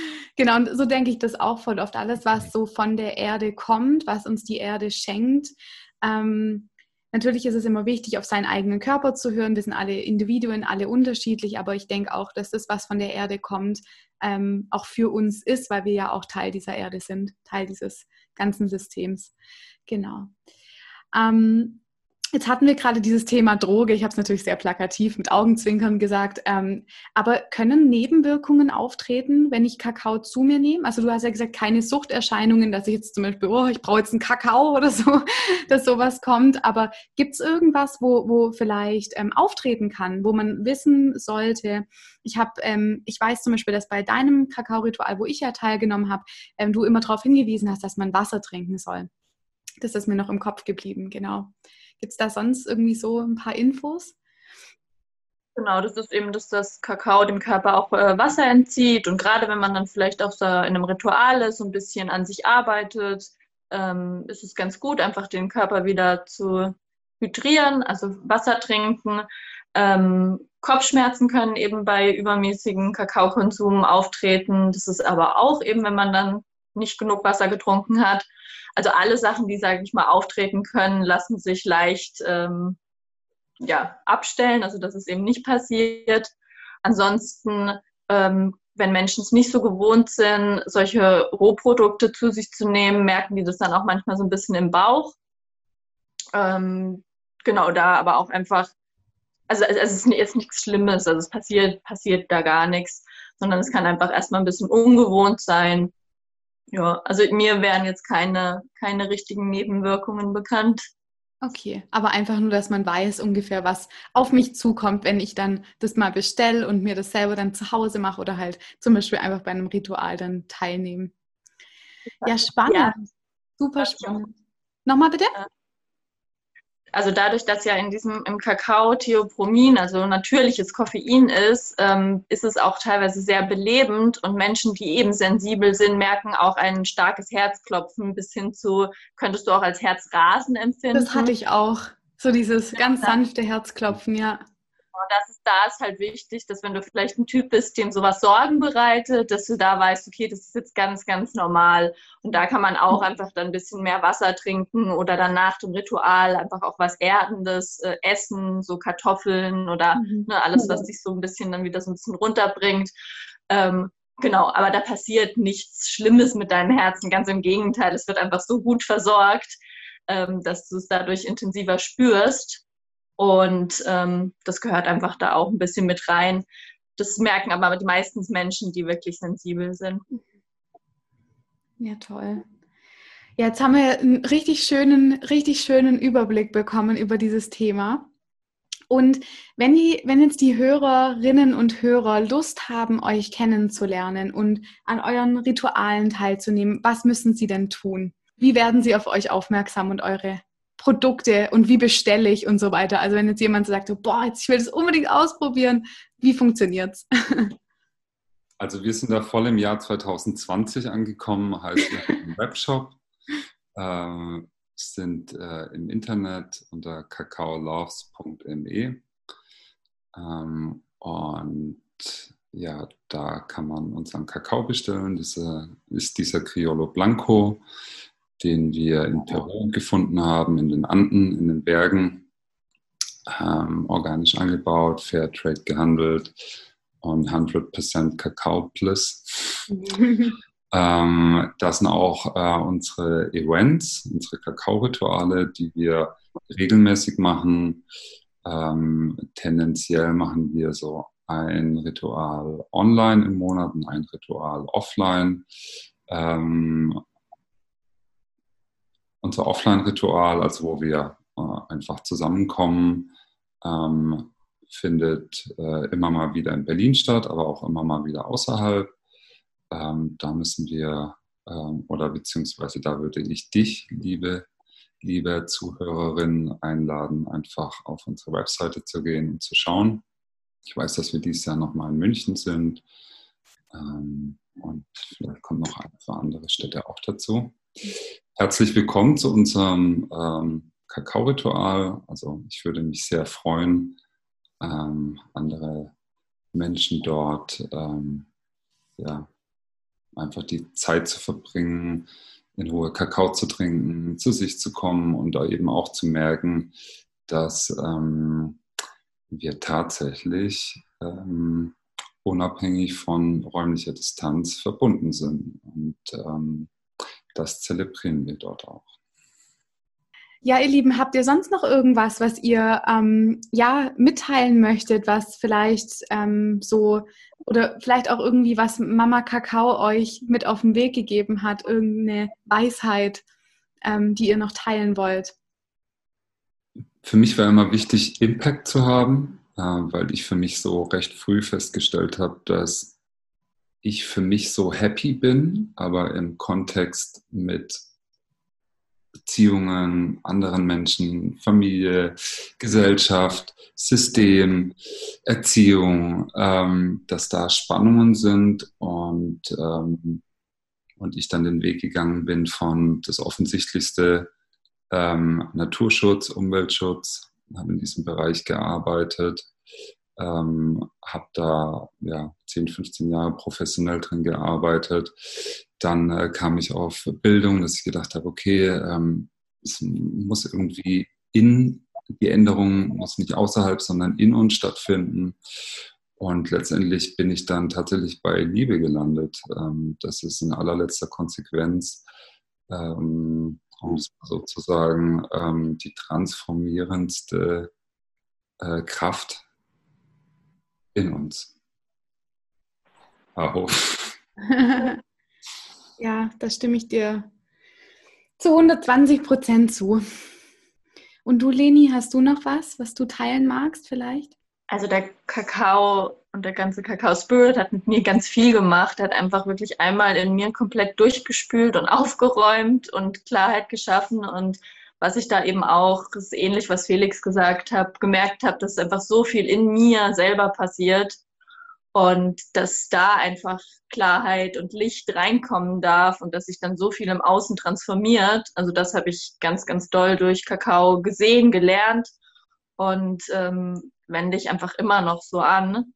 genau, und so denke ich das auch voll oft. Alles, was so von der Erde kommt, was uns die Erde schenkt, ähm, Natürlich ist es immer wichtig, auf seinen eigenen Körper zu hören. Wir sind alle Individuen, alle unterschiedlich, aber ich denke auch, dass das, was von der Erde kommt, ähm, auch für uns ist, weil wir ja auch Teil dieser Erde sind, Teil dieses ganzen Systems. Genau. Ähm, Jetzt hatten wir gerade dieses Thema Droge. Ich habe es natürlich sehr plakativ mit Augenzwinkern gesagt. Ähm, aber können Nebenwirkungen auftreten, wenn ich Kakao zu mir nehme? Also du hast ja gesagt, keine Suchterscheinungen, dass ich jetzt zum Beispiel, oh, ich brauche jetzt einen Kakao oder so, (laughs) dass sowas kommt. Aber gibt es irgendwas, wo, wo vielleicht ähm, auftreten kann, wo man wissen sollte? Ich habe, ähm, ich weiß zum Beispiel, dass bei deinem Kakao-Ritual, wo ich ja teilgenommen habe, ähm, du immer darauf hingewiesen hast, dass man Wasser trinken soll. Das ist mir noch im Kopf geblieben, genau. Gibt es da sonst irgendwie so ein paar Infos? Genau, das ist eben, dass das Kakao dem Körper auch äh, Wasser entzieht. Und gerade wenn man dann vielleicht auch so in einem Ritual ist, so ein bisschen an sich arbeitet, ähm, ist es ganz gut, einfach den Körper wieder zu hydrieren, also Wasser trinken. Ähm, Kopfschmerzen können eben bei übermäßigem Kakaokonsum auftreten. Das ist aber auch eben, wenn man dann nicht genug Wasser getrunken hat. Also alle Sachen, die, sage ich mal, auftreten können, lassen sich leicht ähm, ja, abstellen, also dass es eben nicht passiert. Ansonsten, ähm, wenn Menschen es nicht so gewohnt sind, solche Rohprodukte zu sich zu nehmen, merken die das dann auch manchmal so ein bisschen im Bauch. Ähm, genau, da aber auch einfach, also, also es ist jetzt nichts Schlimmes, also es passiert, passiert da gar nichts, sondern es kann einfach erstmal ein bisschen ungewohnt sein ja, also mir wären jetzt keine, keine richtigen Nebenwirkungen bekannt. Okay, aber einfach nur, dass man weiß ungefähr, was auf mich zukommt, wenn ich dann das mal bestelle und mir das selber dann zu Hause mache oder halt zum Beispiel einfach bei einem Ritual dann teilnehmen. Ja, spannend. Ja. Super spannend. Nochmal bitte? Also dadurch, dass ja in diesem im Kakao Theopromin, also natürliches Koffein ist, ähm, ist es auch teilweise sehr belebend und Menschen, die eben sensibel sind, merken auch ein starkes Herzklopfen bis hin zu, könntest du auch als Herzrasen empfinden. Das hatte ich auch. So dieses ganz sanfte Herzklopfen, ja das ist, da ist halt wichtig, dass wenn du vielleicht ein Typ bist, dem sowas Sorgen bereitet, dass du da weißt, okay, das ist jetzt ganz, ganz normal. Und da kann man auch mhm. einfach dann ein bisschen mehr Wasser trinken oder dann nach dem Ritual einfach auch was Erdendes äh, essen, so Kartoffeln oder mhm. ne, alles, was dich so ein bisschen dann wieder so ein bisschen runterbringt. Ähm, genau, aber da passiert nichts Schlimmes mit deinem Herzen. Ganz im Gegenteil, es wird einfach so gut versorgt, ähm, dass du es dadurch intensiver spürst. Und ähm, das gehört einfach da auch ein bisschen mit rein. Das merken aber die meisten Menschen, die wirklich sensibel sind. Ja, toll. Ja, jetzt haben wir einen richtig schönen, richtig schönen Überblick bekommen über dieses Thema. Und wenn, die, wenn jetzt die Hörerinnen und Hörer Lust haben, euch kennenzulernen und an euren Ritualen teilzunehmen, was müssen sie denn tun? Wie werden sie auf euch aufmerksam und eure Produkte und wie bestelle ich und so weiter. Also wenn jetzt jemand sagt, so, boah, jetzt, ich will das unbedingt ausprobieren, wie funktioniert es? (laughs) Also wir sind da voll im Jahr 2020 angekommen, heißt im Webshop, äh, sind äh, im Internet unter kakaoloves.me ähm, und ja, da kann man unseren Kakao bestellen. Das äh, ist dieser Criollo Blanco den wir in Peru gefunden haben, in den Anden, in den Bergen, ähm, organisch angebaut, Fairtrade gehandelt und 100% Kakao Plus. ähm, das sind auch äh, unsere Events, unsere Kakao-Rituale, die wir regelmäßig machen. Ähm, tendenziell machen wir so ein Ritual online im Monat und ein Ritual offline. Ähm, unser Offline-Ritual, also wo wir äh, einfach zusammenkommen, ähm, findet äh, immer mal wieder in Berlin statt, aber auch immer mal wieder außerhalb. Ähm, da müssen wir, ähm, oder beziehungsweise da würde ich dich, liebe, liebe Zuhörerinnen, einladen, einfach auf unsere Webseite zu gehen und zu schauen. Ich weiß, dass wir dieses Jahr nochmal in München sind. Ähm, und vielleicht kommen noch ein paar andere Städte auch dazu. Herzlich willkommen zu unserem ähm, Kakao-Ritual. Also ich würde mich sehr freuen, ähm, andere Menschen dort ähm, ja, einfach die Zeit zu verbringen, in Ruhe Kakao zu trinken, zu sich zu kommen und da eben auch zu merken, dass ähm, wir tatsächlich ähm, unabhängig von räumlicher Distanz verbunden sind. Und ähm, das zelebrieren wir dort auch. Ja, ihr Lieben, habt ihr sonst noch irgendwas, was ihr ähm, ja mitteilen möchtet, was vielleicht ähm, so oder vielleicht auch irgendwie was Mama Kakao euch mit auf den Weg gegeben hat, irgendeine Weisheit, ähm, die ihr noch teilen wollt? Für mich war immer wichtig, Impact zu haben, äh, weil ich für mich so recht früh festgestellt habe, dass ich für mich so happy bin, aber im Kontext mit Beziehungen, anderen Menschen, Familie, Gesellschaft, System, Erziehung, ähm, dass da Spannungen sind und, ähm, und ich dann den Weg gegangen bin von das Offensichtlichste ähm, Naturschutz, Umweltschutz, habe in diesem Bereich gearbeitet, ähm, habe da ja, 10, 15 Jahre professionell drin gearbeitet. Dann äh, kam ich auf Bildung, dass ich gedacht habe, okay, ähm, es muss irgendwie in, die Änderung muss nicht außerhalb, sondern in uns stattfinden. Und letztendlich bin ich dann tatsächlich bei Liebe gelandet. Ähm, das ist in allerletzter Konsequenz ähm, sozusagen ähm, die transformierendste äh, Kraft in uns. Aho. (laughs) ja, da stimme ich dir zu 120 Prozent zu. Und du, Leni, hast du noch was, was du teilen magst vielleicht? Also der Kakao und der ganze Kakao Spirit hat mit mir ganz viel gemacht, hat einfach wirklich einmal in mir komplett durchgespült und aufgeräumt und Klarheit geschaffen und was ich da eben auch, ist ähnlich, was Felix gesagt hat, gemerkt habe, dass einfach so viel in mir selber passiert und dass da einfach Klarheit und Licht reinkommen darf und dass sich dann so viel im Außen transformiert. Also das habe ich ganz, ganz doll durch Kakao gesehen, gelernt und ähm, wende ich einfach immer noch so an.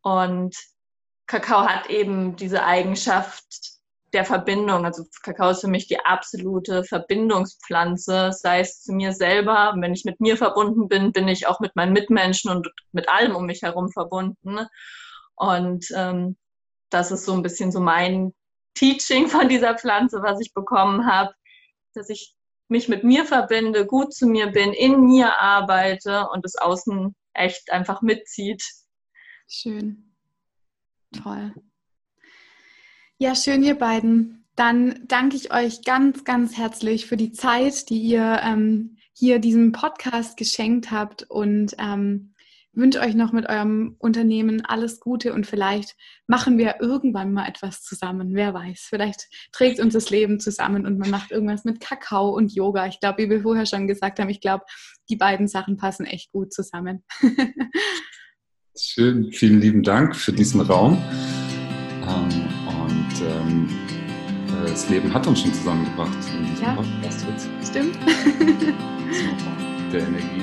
Und Kakao hat eben diese Eigenschaft, der Verbindung. Also Kakao ist für mich die absolute Verbindungspflanze, sei es zu mir selber. Wenn ich mit mir verbunden bin, bin ich auch mit meinen Mitmenschen und mit allem um mich herum verbunden. Und ähm, das ist so ein bisschen so mein Teaching von dieser Pflanze, was ich bekommen habe, dass ich mich mit mir verbinde, gut zu mir bin, in mir arbeite und das Außen echt einfach mitzieht. Schön. Toll. Ja, schön, ihr beiden. Dann danke ich euch ganz, ganz herzlich für die Zeit, die ihr ähm, hier diesem Podcast geschenkt habt und ähm, wünsche euch noch mit eurem Unternehmen alles Gute und vielleicht machen wir irgendwann mal etwas zusammen. Wer weiß, vielleicht trägt uns das Leben zusammen und man macht irgendwas mit Kakao und Yoga. Ich glaube, wie wir vorher schon gesagt haben, ich glaube, die beiden Sachen passen echt gut zusammen. (laughs) Schön, vielen lieben Dank für diesen Raum. Ähm, ähm, äh, das Leben hat uns schon zusammengebracht in diesem ja, Podcast jetzt. Stimmt. (laughs) Der Energie